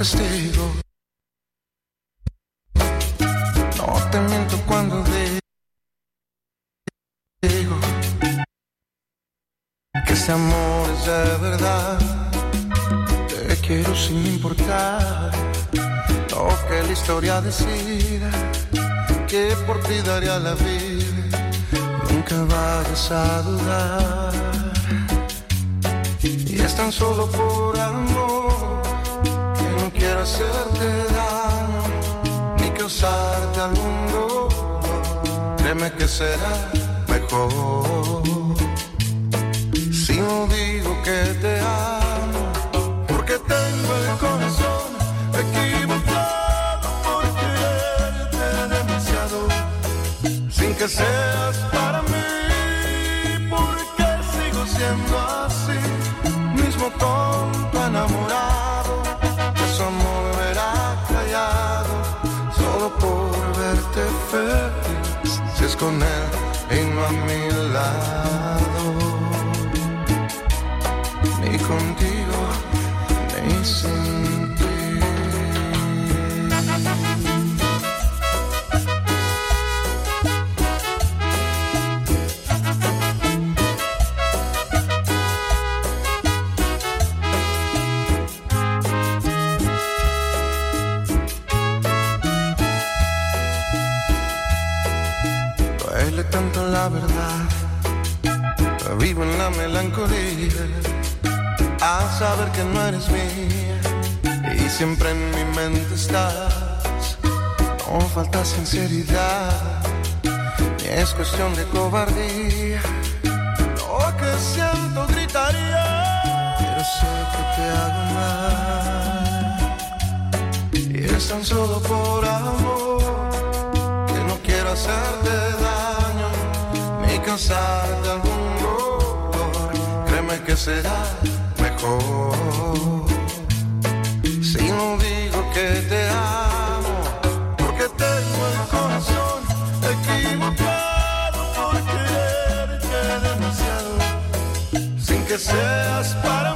testigo. No te miento cuando digo que ese amor es de verdad. Te quiero sin importar lo que la historia decida, que por ti daría la vida. Nunca vayas a dudar. Y es tan solo por amor hacerte daño ni causarte algún dolor. Créeme que será mejor si no digo que te amo, porque tengo el corazón equivocado por quererte demasiado, sin que seas para mí, porque sigo siendo así, mismo tonto con él y no a mi lado. Ni contigo, verdad, vivo en la melancolía a saber que no eres mía y siempre en mi mente estás. No falta sinceridad, ni es cuestión de cobardía. Lo que siento gritaría, pero sé que te hago mal. Y es tan solo por amor que no quiero hacerte daño ni causarte algún dolor. Créeme que será mejor si no digo que te amo porque tengo el corazón equivocado por quererte demasiado sin que seas para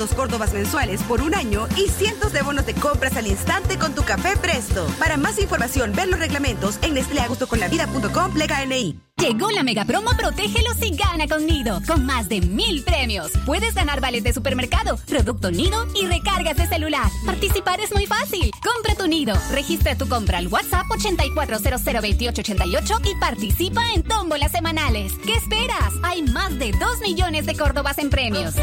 14.500 córdobas mensuales por un año y cientos de bonos de compras al instante con tu café Presto. Para más información, ver los reglamentos en nestleagustoconlavida.com plega NI. Llegó la mega promo Protégelos y gana con Nido, con más de mil premios. Puedes ganar vales de supermercado, producto Nido y recargas de celular. Participar es muy fácil. Compra tu Nido, registra tu compra al WhatsApp 84002888 y participa en tómbolas semanales. ¿Qué esperas? Hay más de 2 millones de Córdobas en premios.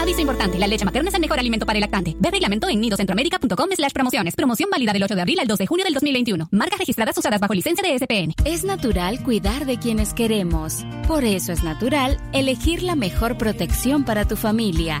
Aviso importante, la leche materna es el mejor alimento para el lactante. Ve reglamento en nidocentroamérica.com slash promociones. Promoción válida del 8 de abril al 2 de junio del 2021. Marcas registradas usadas bajo licencia de SPN. Es natural cuidar de quienes queremos. Por eso es natural elegir la mejor protección para tu familia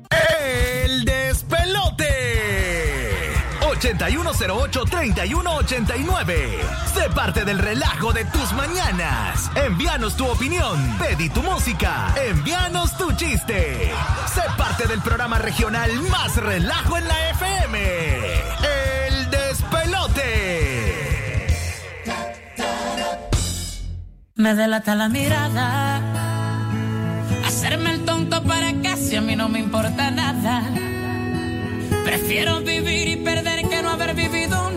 8108-3189. Sé parte del relajo de tus mañanas. Envíanos tu opinión, pedí tu música, envíanos tu chiste. Sé parte del programa regional más relajo en la FM. El despelote. Me delata la mirada. Hacerme el tonto para casi a mí no me importa nada. Prefiero vivir y perder gonna be,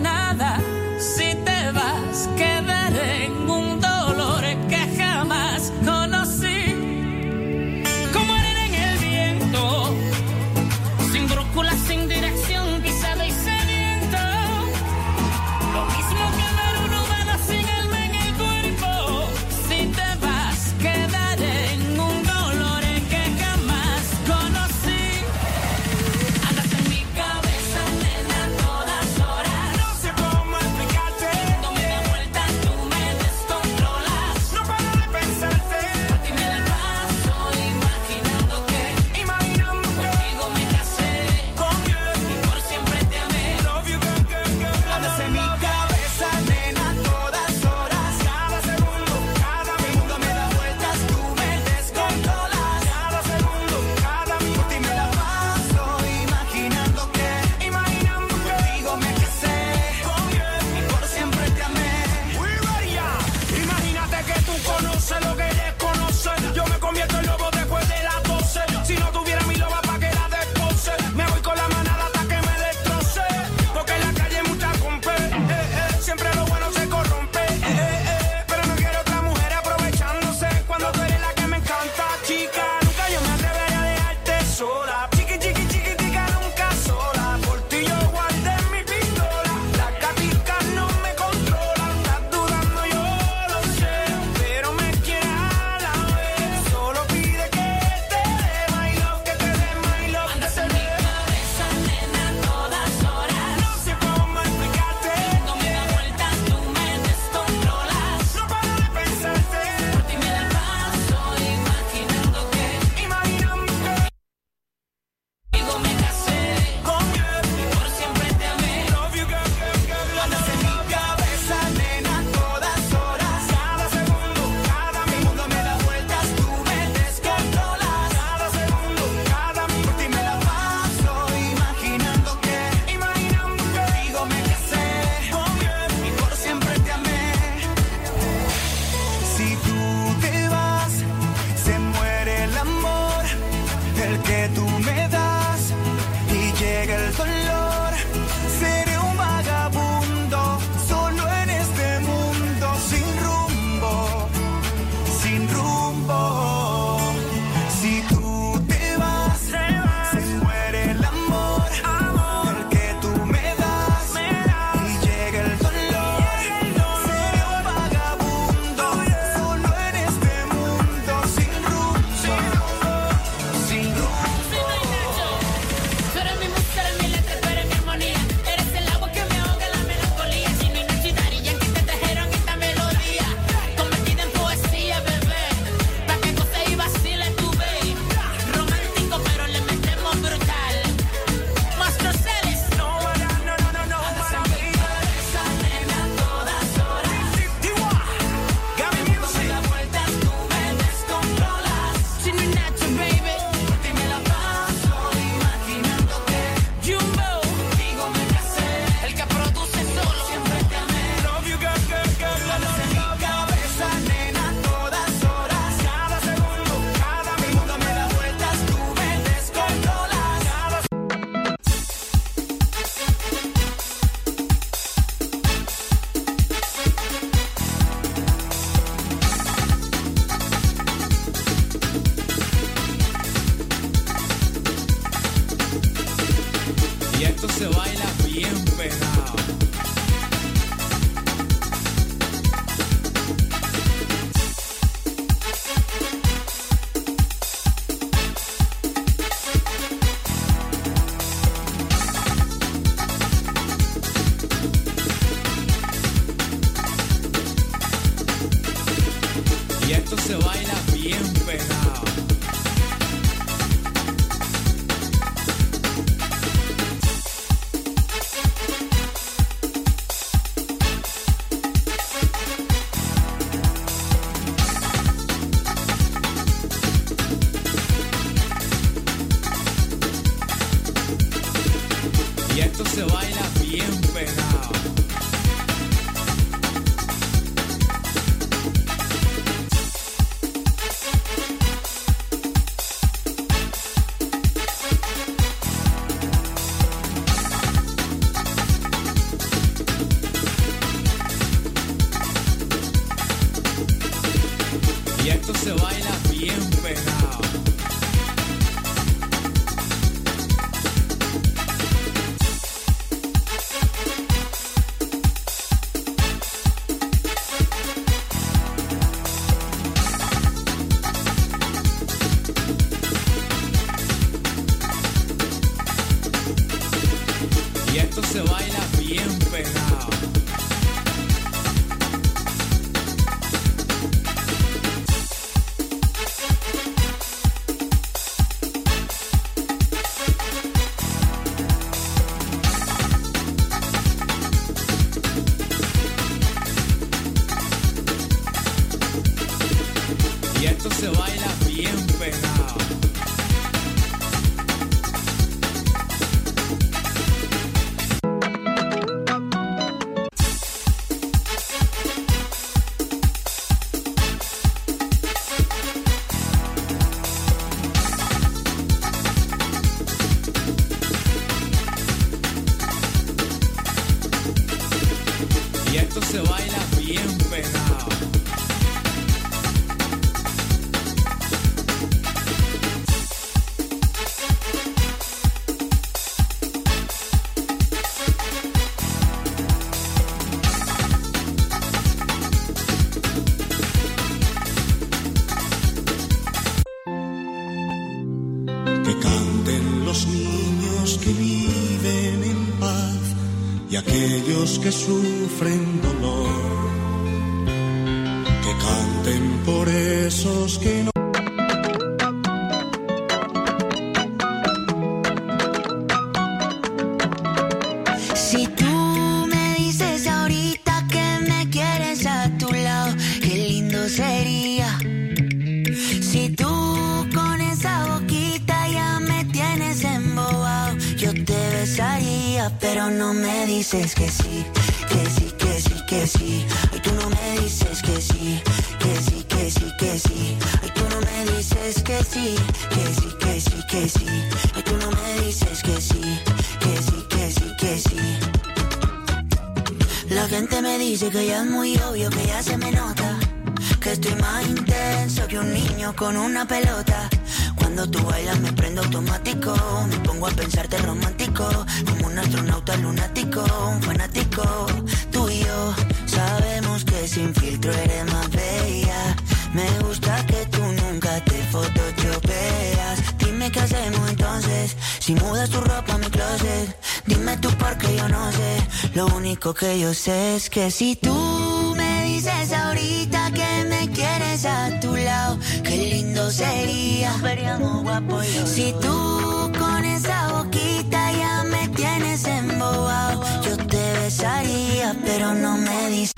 que yo sé es que si tú me dices ahorita que me quieres a tu lado, qué lindo sería. Veríamos guapo yo. Si tú con esa boquita ya me tienes embobado, yo te besaría, pero no me dices.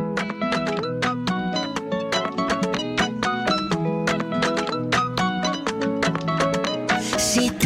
Si tú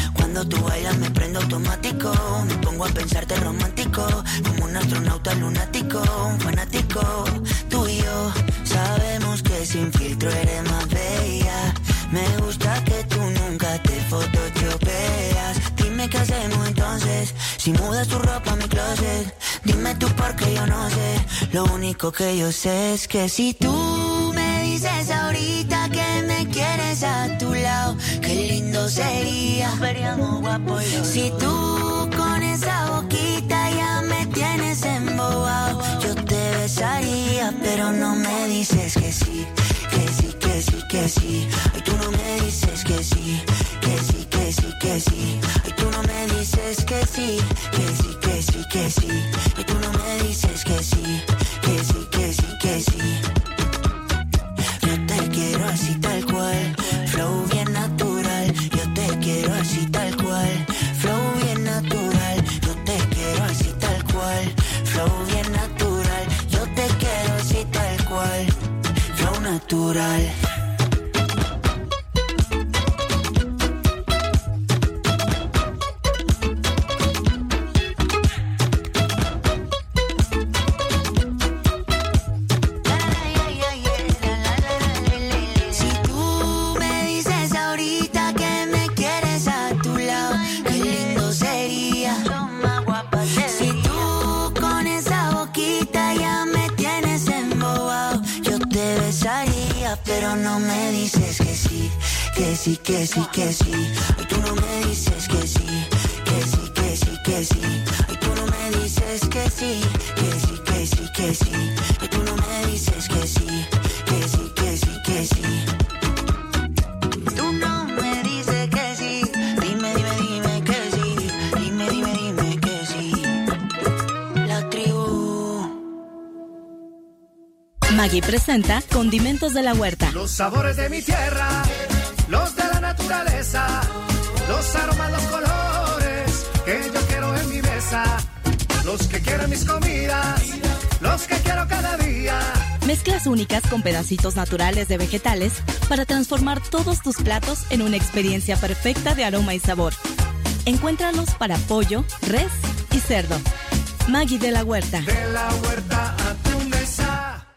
Cuando tú bailas me prendo automático. Me pongo a pensarte romántico. Como un astronauta lunático, un fanático. Tú y yo sabemos que sin filtro eres más bella. Me gusta que tú nunca te photoshopeas. Dime qué hacemos entonces. Si mudas tu ropa a mi closet. Dime tú porque yo no sé. Lo único que yo sé es que si tú me dices ahorita que me quieres a tu lado, sería. Si tú con esa boquita ya me tienes embobado, yo te besaría, pero no me dices que sí, que que sí. Ay, tú no me dices que sí, que sí, que sí, que sí. Ay, tú no me dices que sí, que sí, que sí, que sí. Ay, tú no me dices que sí, natural. Que sí, que sí, que sí. Ay, tú no me dices que sí, que sí, que sí, que sí. Ay, tú no me dices que sí, que sí, que sí, que sí. Ay, tú no me dices que sí, que sí, que sí, que sí. Tú no me dices que sí, dime, dime, dime que sí, dime, dime, dime que sí. La tribu. Maggie presenta Condimentos de la Huerta. Los sabores de mi tierra, naturaleza, los aromas, los colores que yo quiero en mi mesa, los que quiero en mis comidas, los que quiero cada día. Mezclas únicas con pedacitos naturales de vegetales para transformar todos tus platos en una experiencia perfecta de aroma y sabor. Encuéntralos para pollo, res y cerdo. Maggie de la Huerta. De la huerta a tu mesa.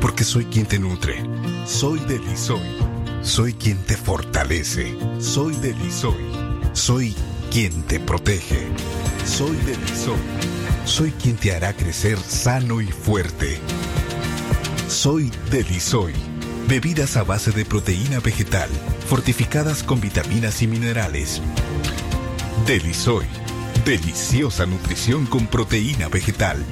Porque soy quien te nutre. Soy Delisoy. Soy quien te fortalece. Soy Delisoy. Soy quien te protege. Soy Delisoy. Soy quien te hará crecer sano y fuerte. Soy Delisoy. Bebidas a base de proteína vegetal, fortificadas con vitaminas y minerales. Delisoy. Deliciosa nutrición con proteína vegetal.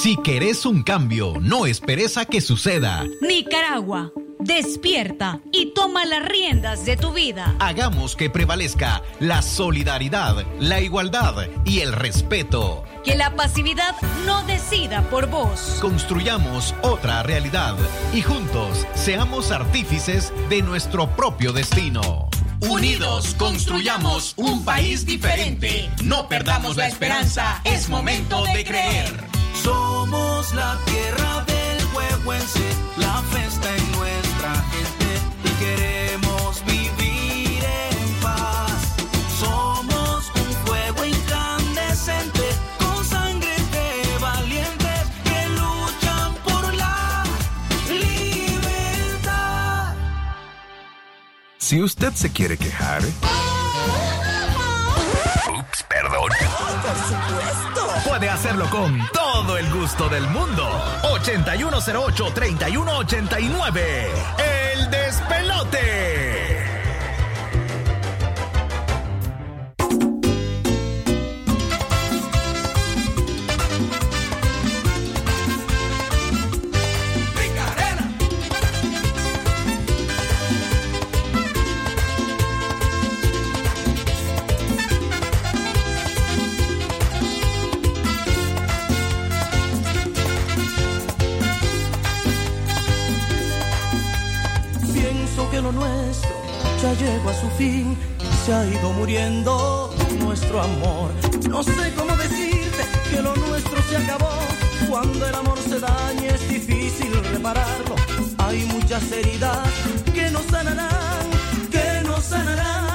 Si querés un cambio, no esperes a que suceda. Nicaragua, despierta y toma las riendas de tu vida. Hagamos que prevalezca la solidaridad, la igualdad y el respeto. Que la pasividad no decida por vos. Construyamos otra realidad y juntos seamos artífices de nuestro propio destino. Unidos construyamos un país diferente. No perdamos la esperanza, es momento de creer. Somos la tierra del huehuense, la festa en nuestra gente y queremos vivir en paz. Somos un fuego incandescente con sangre de valientes que luchan por la libertad. Si usted se quiere quejar. Ups, perdón. Hacerlo con todo el gusto del mundo. 8108-3189. El despelote. Que lo nuestro ya llegó a su fin, se ha ido muriendo nuestro amor. No sé cómo decirte que lo nuestro se acabó. Cuando el amor se daña es difícil repararlo. Hay muchas heridas que no sanarán, que no sanarán.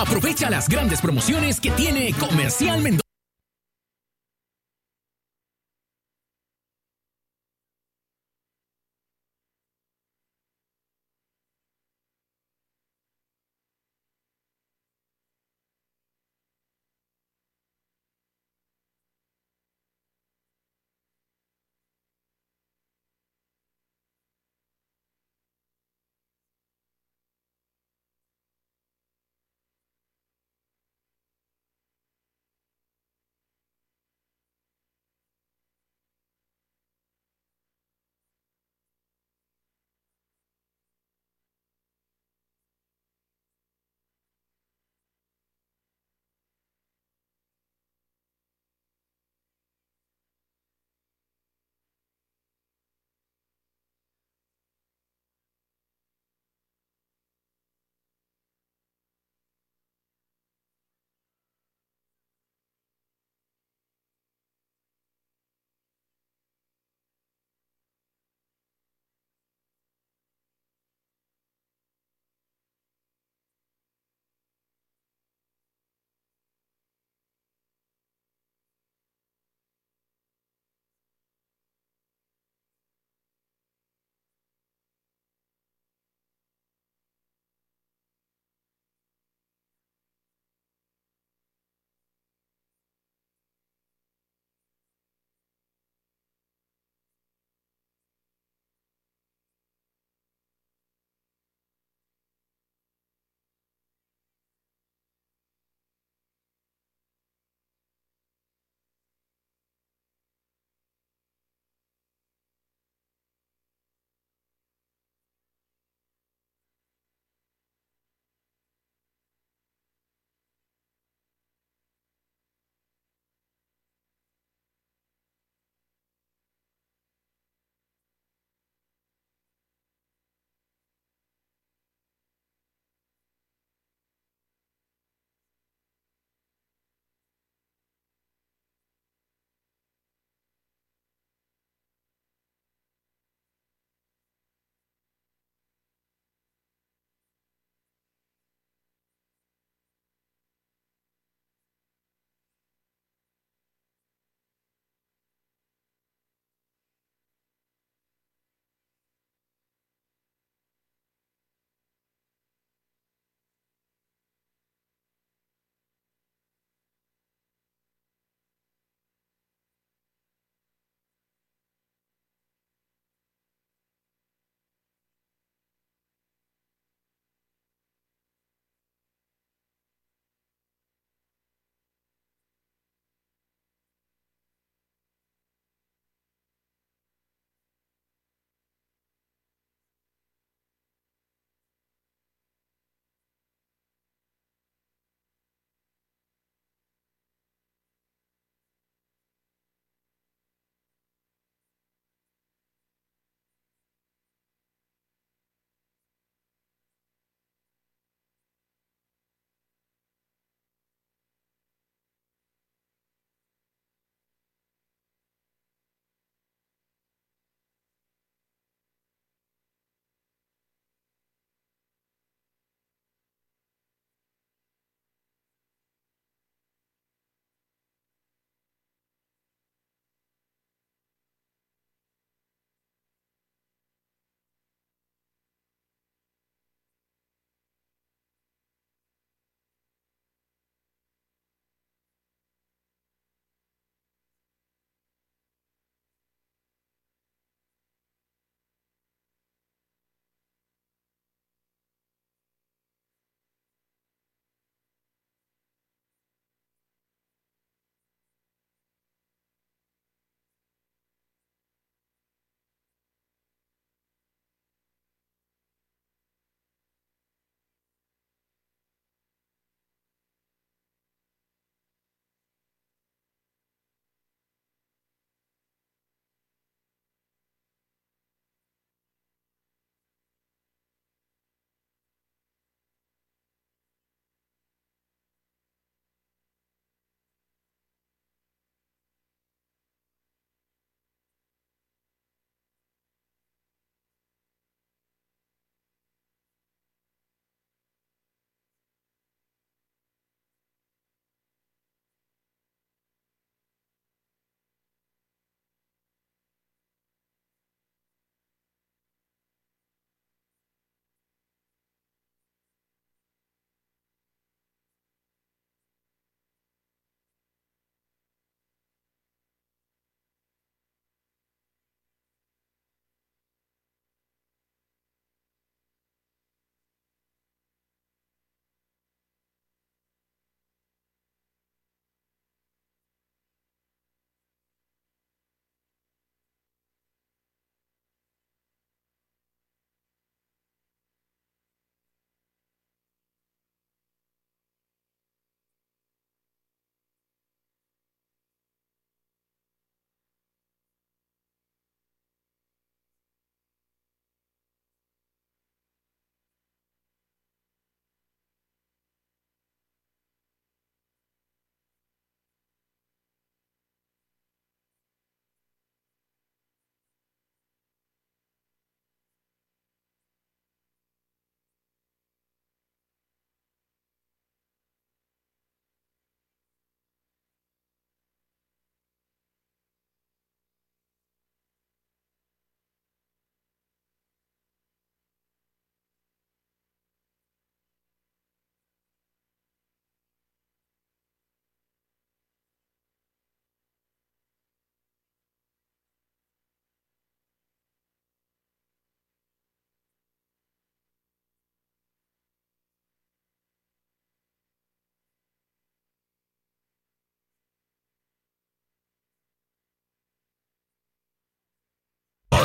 Aprovecha las grandes promociones que tiene Comercial Mendoza.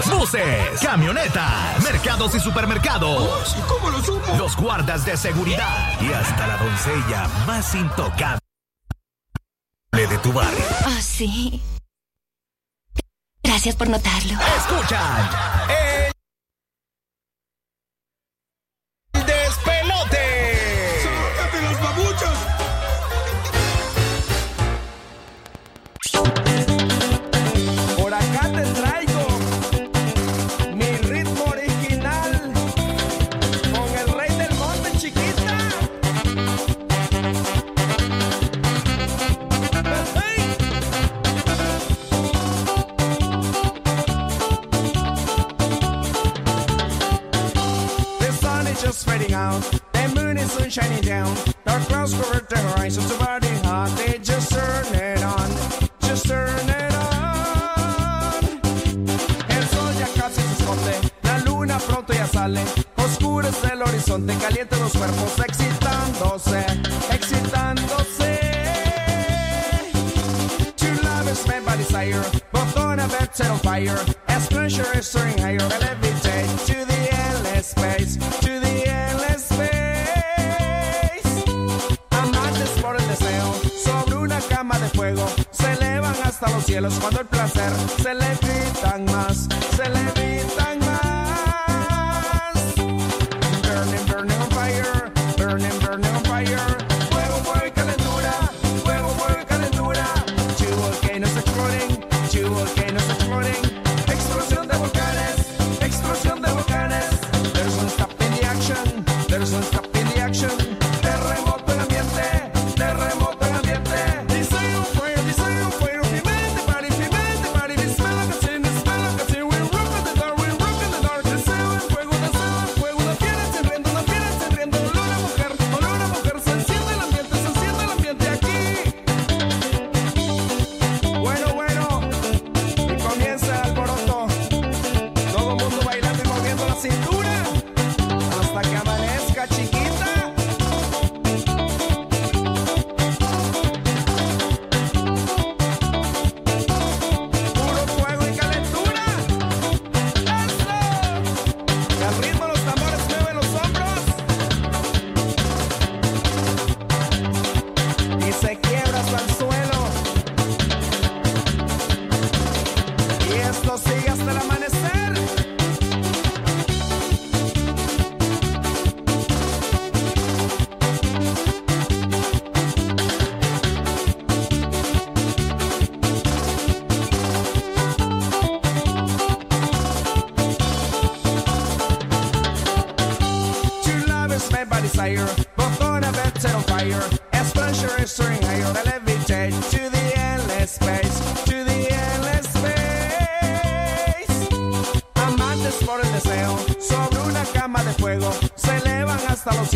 Buses, camionetas, mercados y supermercados. Oh, ¿Cómo lo supo? Los guardas de seguridad y hasta la doncella más intocable de tu barrio. Ah, oh, sí. Gracias por notarlo. Escuchan. Eh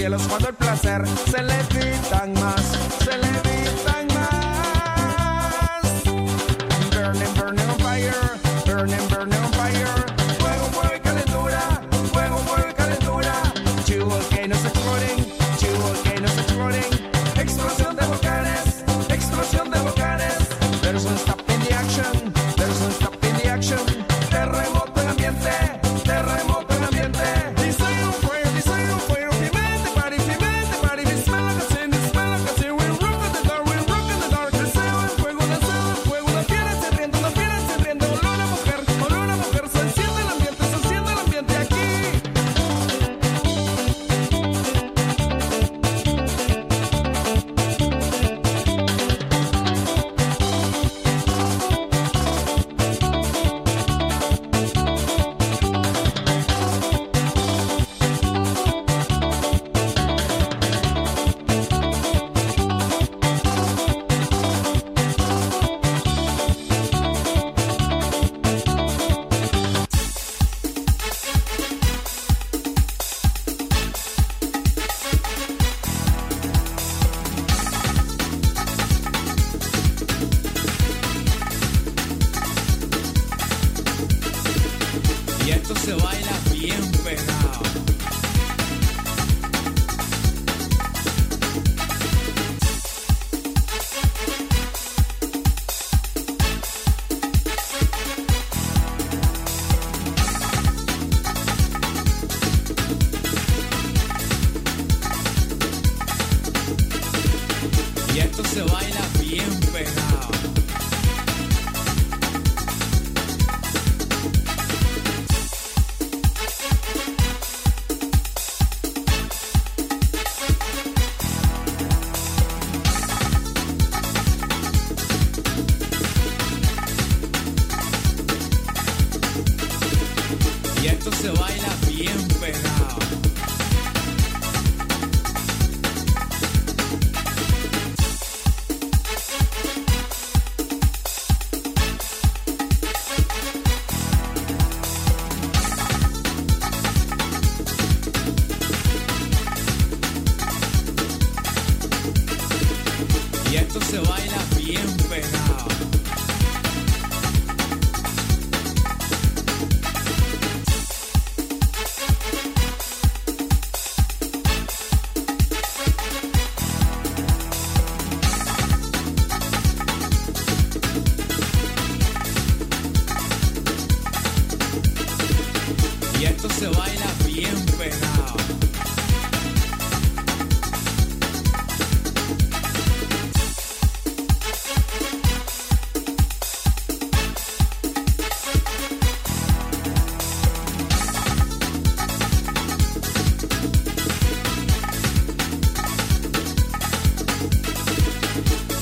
los cuando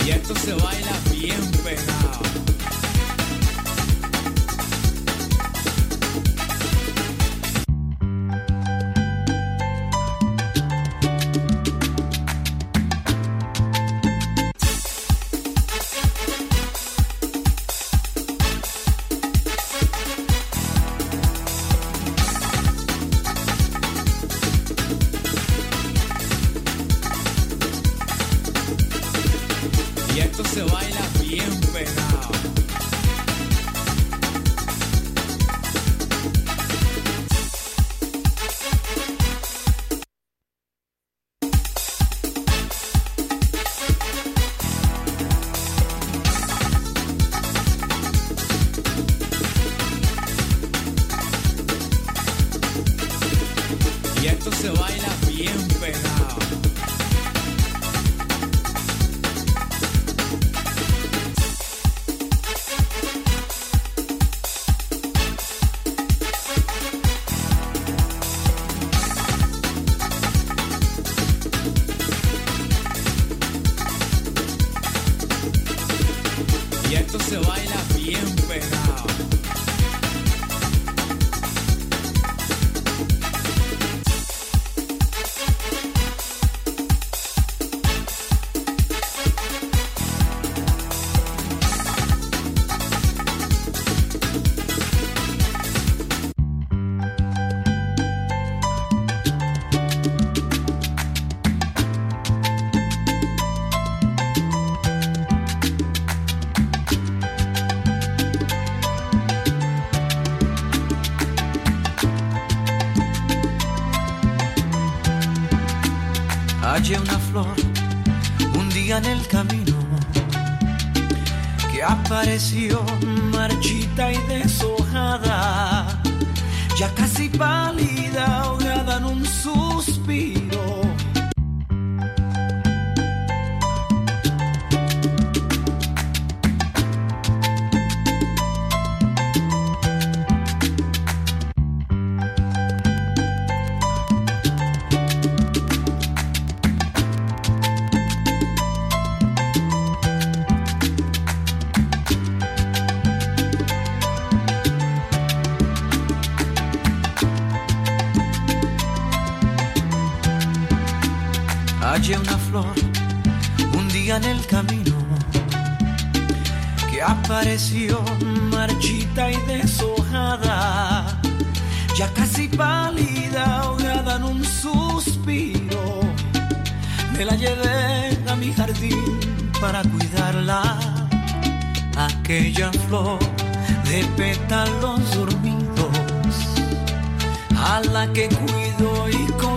Y esto se baila bien pegado. a la que cuido y con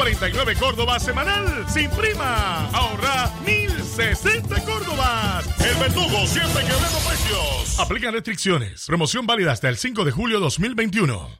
149 Córdoba semanal sin prima. Ahorra 1060 Córdobas. El verdugo siempre quebrando precios. Aplican restricciones. Promoción válida hasta el 5 de julio 2021.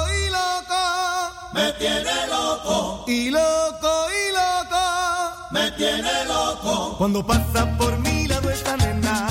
me tiene loco. Y loco, y loco, me tiene loco. Cuando pasa por mi lado esta nena,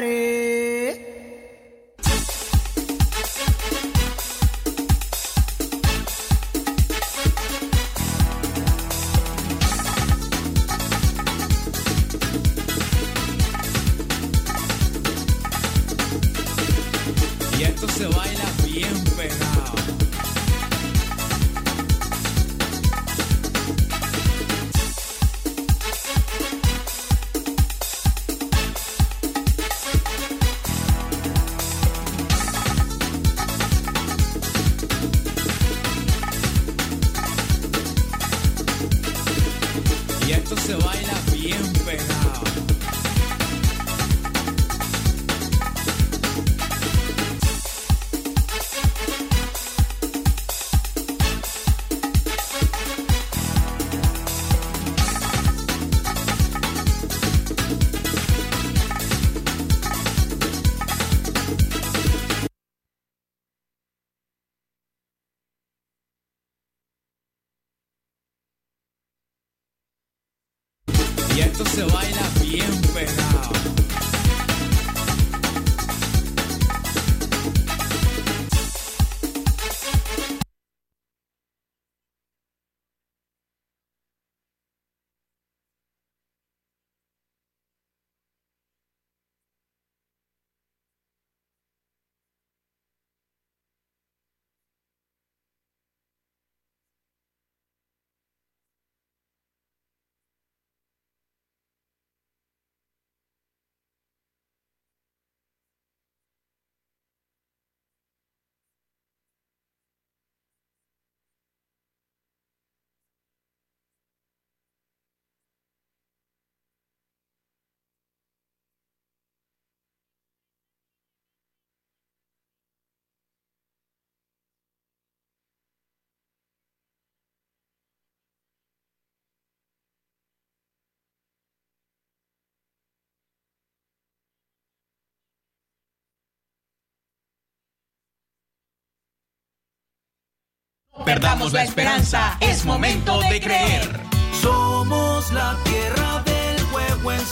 de perdamos la esperanza, es momento de creer. Somos la tierra del huehuense, la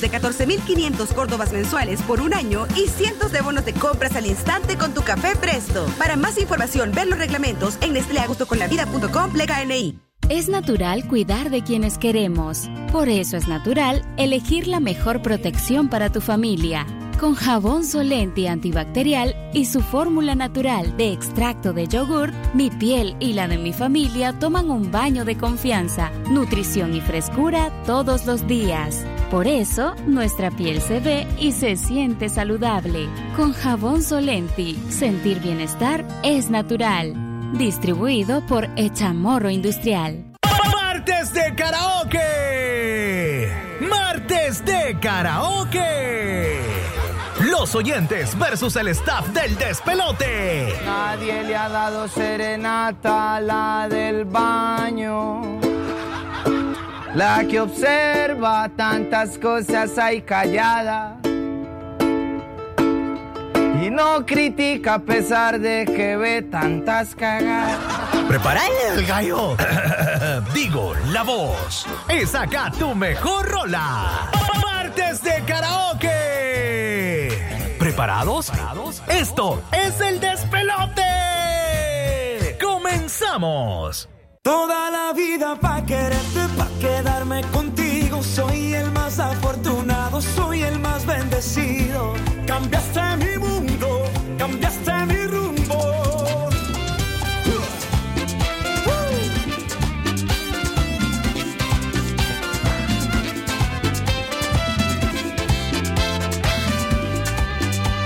de 14.500 córdobas mensuales por un año y cientos de bonos de compras al instante con tu café Presto. Para más información, ver los reglamentos en nestleagustoconlavida.com plega NI. Es natural cuidar de quienes queremos. Por eso es natural elegir la mejor protección para tu familia. Con jabón Solenti antibacterial y su fórmula natural de extracto de yogur, mi piel y la de mi familia toman un baño de confianza, nutrición y frescura todos los días. Por eso, nuestra piel se ve y se siente saludable. Con jabón Solenti, sentir bienestar es natural. Distribuido por Echamorro Industrial. Martes de karaoke. Martes de karaoke. Los oyentes versus el staff del despelote. Nadie le ha dado serenata a la del baño. La que observa tantas cosas ahí callada. Y no critica a pesar de que ve tantas cagadas. Prepara el gallo. Digo, la voz. Y saca tu mejor rola. Martes de karaoke. ¿Preparados? Esto es el despelote. Comenzamos. Toda la vida pa' quererte, pa' quedarme contigo. Soy el más afortunado, soy el más bendecido. Cambiaste mi mundo, cambiaste mi rumbo.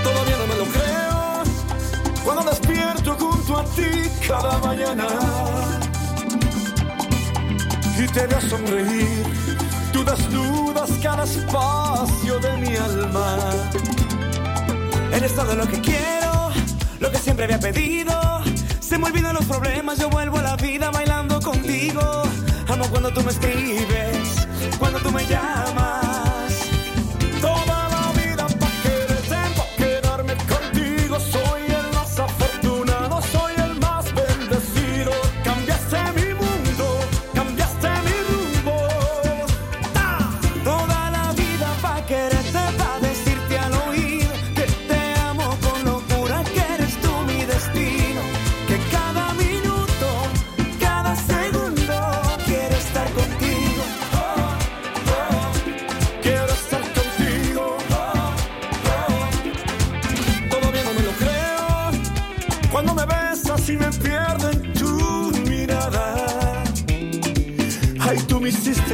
Todavía no me lo creo cuando despierto junto a ti cada mañana y te veo sonreír. Tú desnudas cada espacio de mi alma. Eres todo lo que quiero, lo que siempre había pedido. Se me olvidan los problemas, yo vuelvo a la vida bailando contigo. Amo cuando tú me escribes, cuando tú me llamas.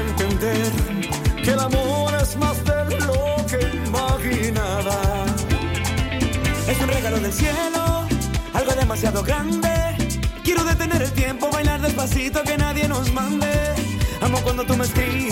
Entender que el amor es más de lo que imaginaba. Es un regalo del cielo, algo demasiado grande. Quiero detener el tiempo, bailar despacito, que nadie nos mande. Amo cuando tú me escribes,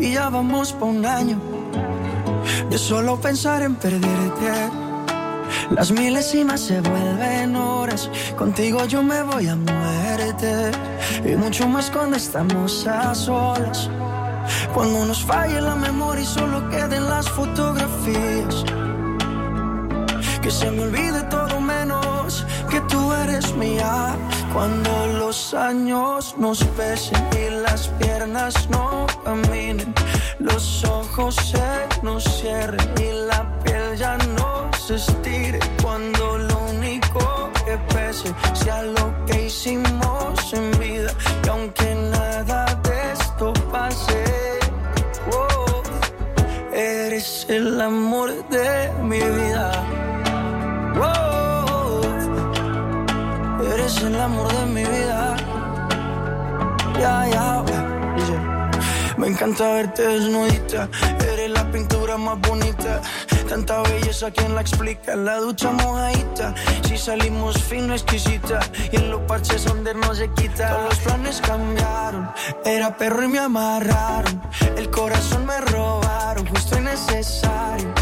y ya vamos por un año. De solo pensar en perderte. Las milésimas se vuelven horas. Contigo yo me voy a muerte. Y mucho más cuando estamos a solas. Cuando nos falle la memoria y solo queden las fotografías. Que se me olvide todo menos que tú eres mía. Cuando los años nos pesen y las piernas no caminen, los ojos se nos cierren y la piel ya no se estire. Cuando lo único que pese sea lo que hicimos encanta verte desnudita. Eres la pintura más bonita. Tanta belleza, ¿quién la explica? La ducha mojadita. Si salimos fino, exquisita. Y en los parches donde no se quita. Todos los planes cambiaron. Era perro y me amarraron. El corazón me robaron, justo y necesario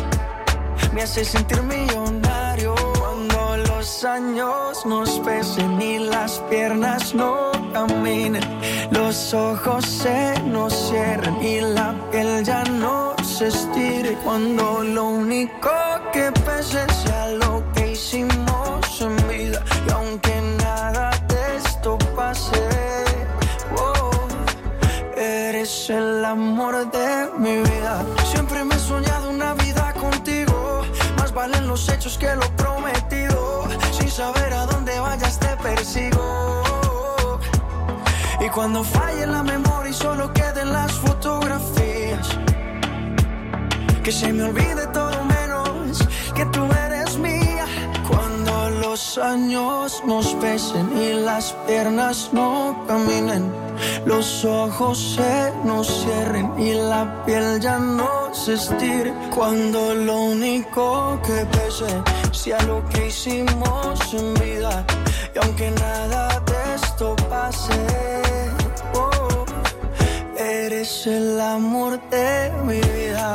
me hace sentir millonario cuando los años nos pesen y las piernas no caminen, los ojos se nos cierren y la piel ya no se estire cuando lo único que pese sea lo que hicimos en vida y aunque nada de esto pase, oh, eres el amor de mi vida. Siempre me he soñado una vida contigo. Más valen los hechos que lo prometido. Sin saber a dónde vayas te persigo. Cuando falle la memoria y solo queden las fotografías. Que se me olvide todo menos que tú eres mía. Cuando los años nos pesen y las piernas no caminen. Los ojos se nos cierren y la piel ya no se estire. Cuando lo único que pese sea lo que hicimos en vida. Y aunque nada de esto pase, oh, eres el amor de mi vida.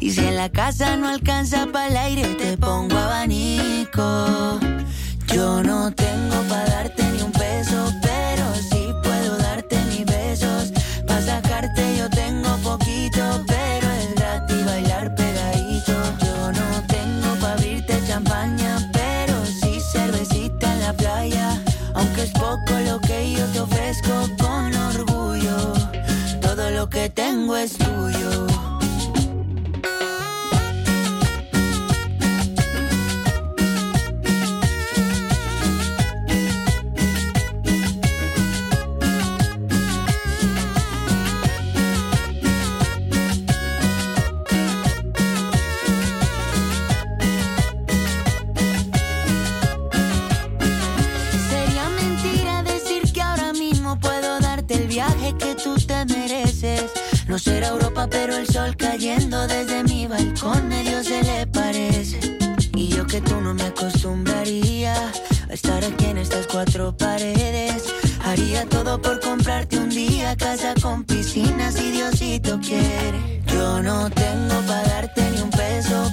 Y si en la casa no alcanza para el aire, te pongo abanico. Yo no tengo para darte ni un peso. pero el sol cayendo desde mi balcón de Dios se le parece. Y yo que tú no me acostumbraría a estar aquí en estas cuatro paredes. Haría todo por comprarte un día casa con piscina si Dios si Diosito quiere. Yo no tengo para darte ni un peso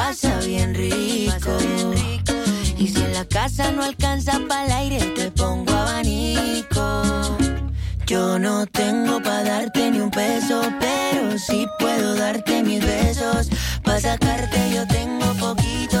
pasa bien rico. Y si en la casa no alcanza para el aire, te pongo abanico. Yo no tengo para darte ni un peso, pero sí puedo darte mis besos. Para sacarte yo tengo poquito,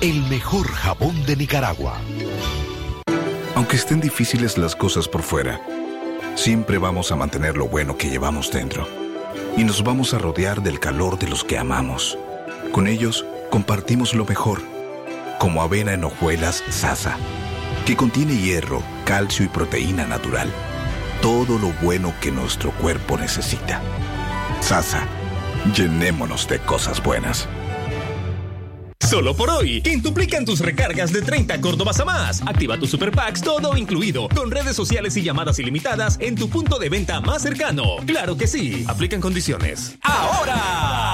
el mejor jabón de Nicaragua. Aunque estén difíciles las cosas por fuera, siempre vamos a mantener lo bueno que llevamos dentro. Y nos vamos a rodear del calor de los que amamos. Con ellos compartimos lo mejor, como avena en hojuelas Sasa, que contiene hierro, calcio y proteína natural. Todo lo bueno que nuestro cuerpo necesita. Sasa, llenémonos de cosas buenas. Solo por hoy, quintuplican tus recargas de 30 Córdobas a más. Activa tus super packs todo incluido, con redes sociales y llamadas ilimitadas en tu punto de venta más cercano. Claro que sí. Aplican condiciones. Ahora,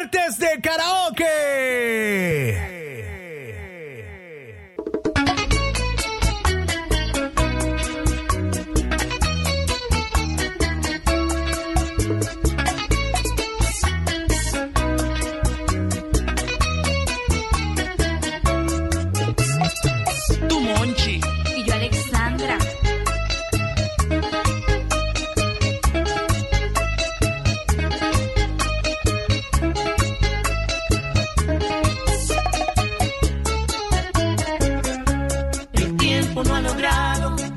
Martes de karaoke. Logrado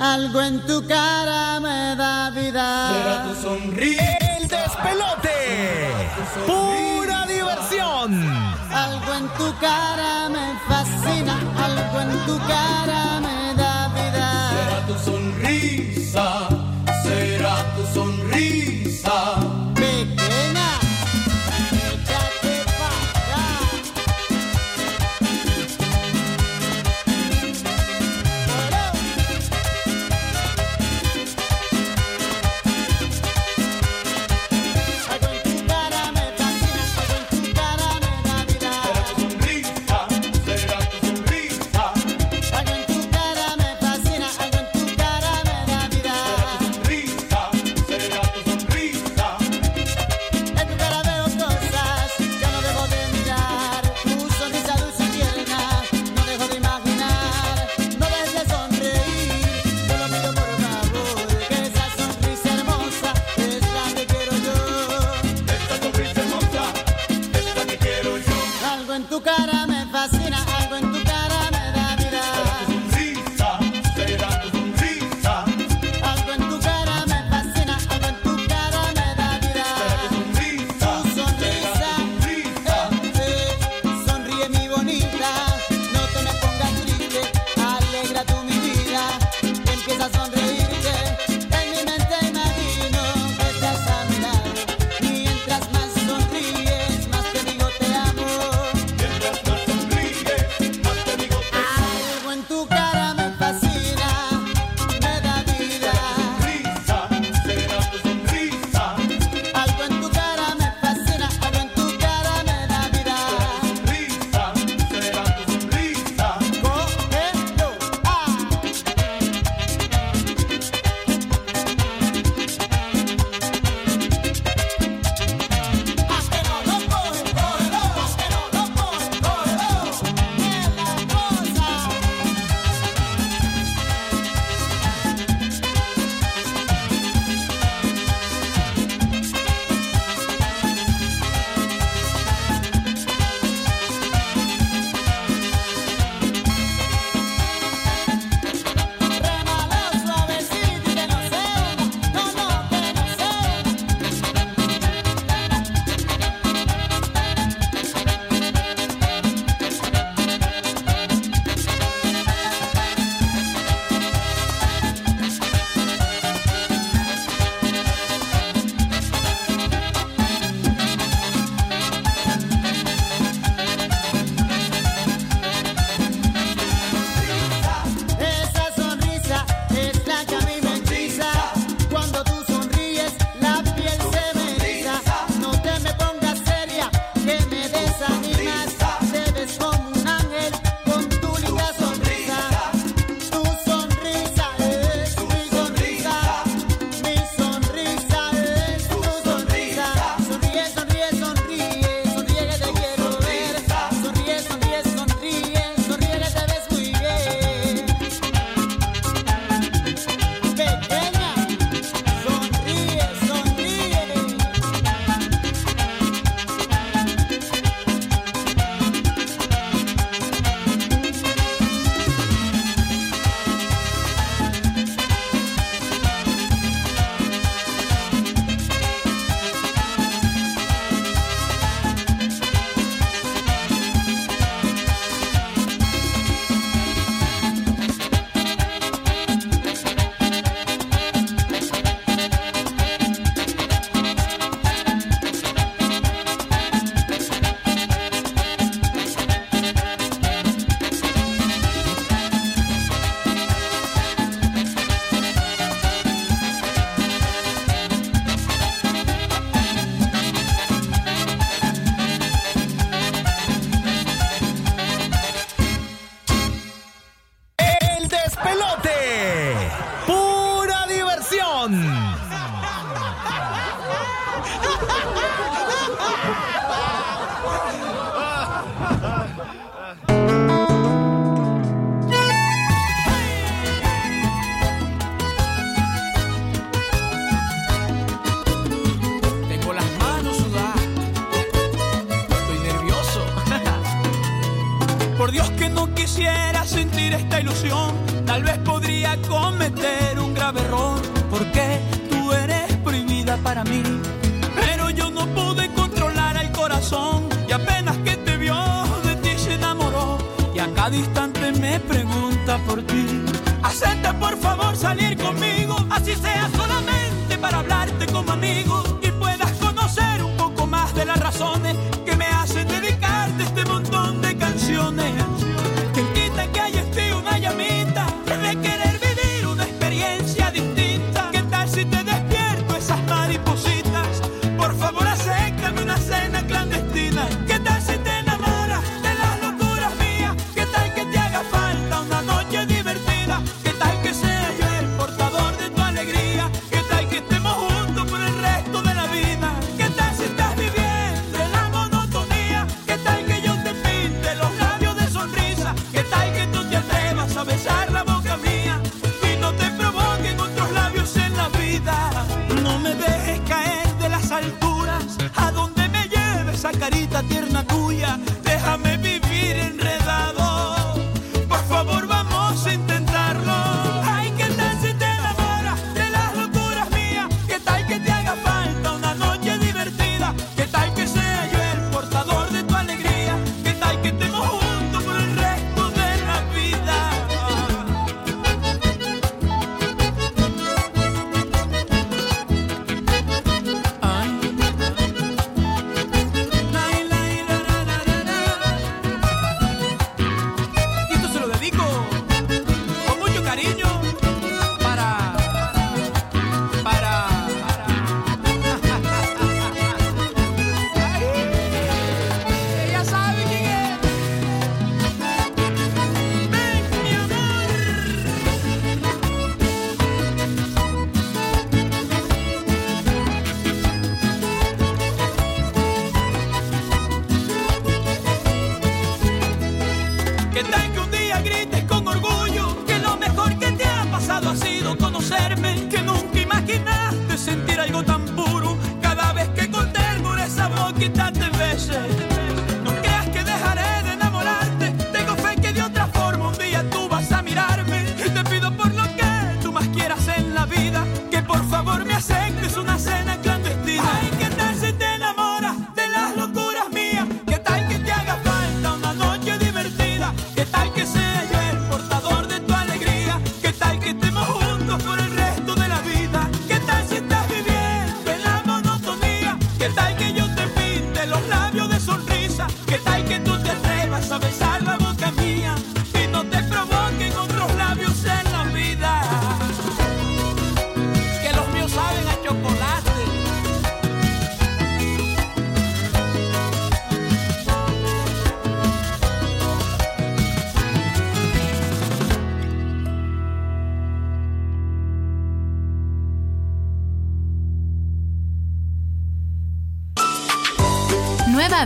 algo en tu cara me da vida. Será tu sonrisa. El despelote. Pura diversión. Algo en tu cara me fascina, algo en tu cara me da vida. Tu sonrisa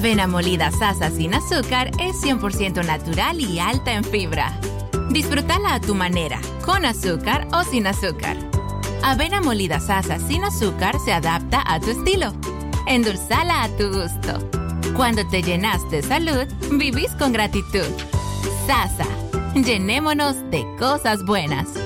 avena molida sasa sin azúcar es 100% natural y alta en fibra. Disfrútala a tu manera, con azúcar o sin azúcar. Avena molida sasa sin azúcar se adapta a tu estilo. Endulzala a tu gusto. Cuando te llenas de salud, vivís con gratitud. Sasa, llenémonos de cosas buenas.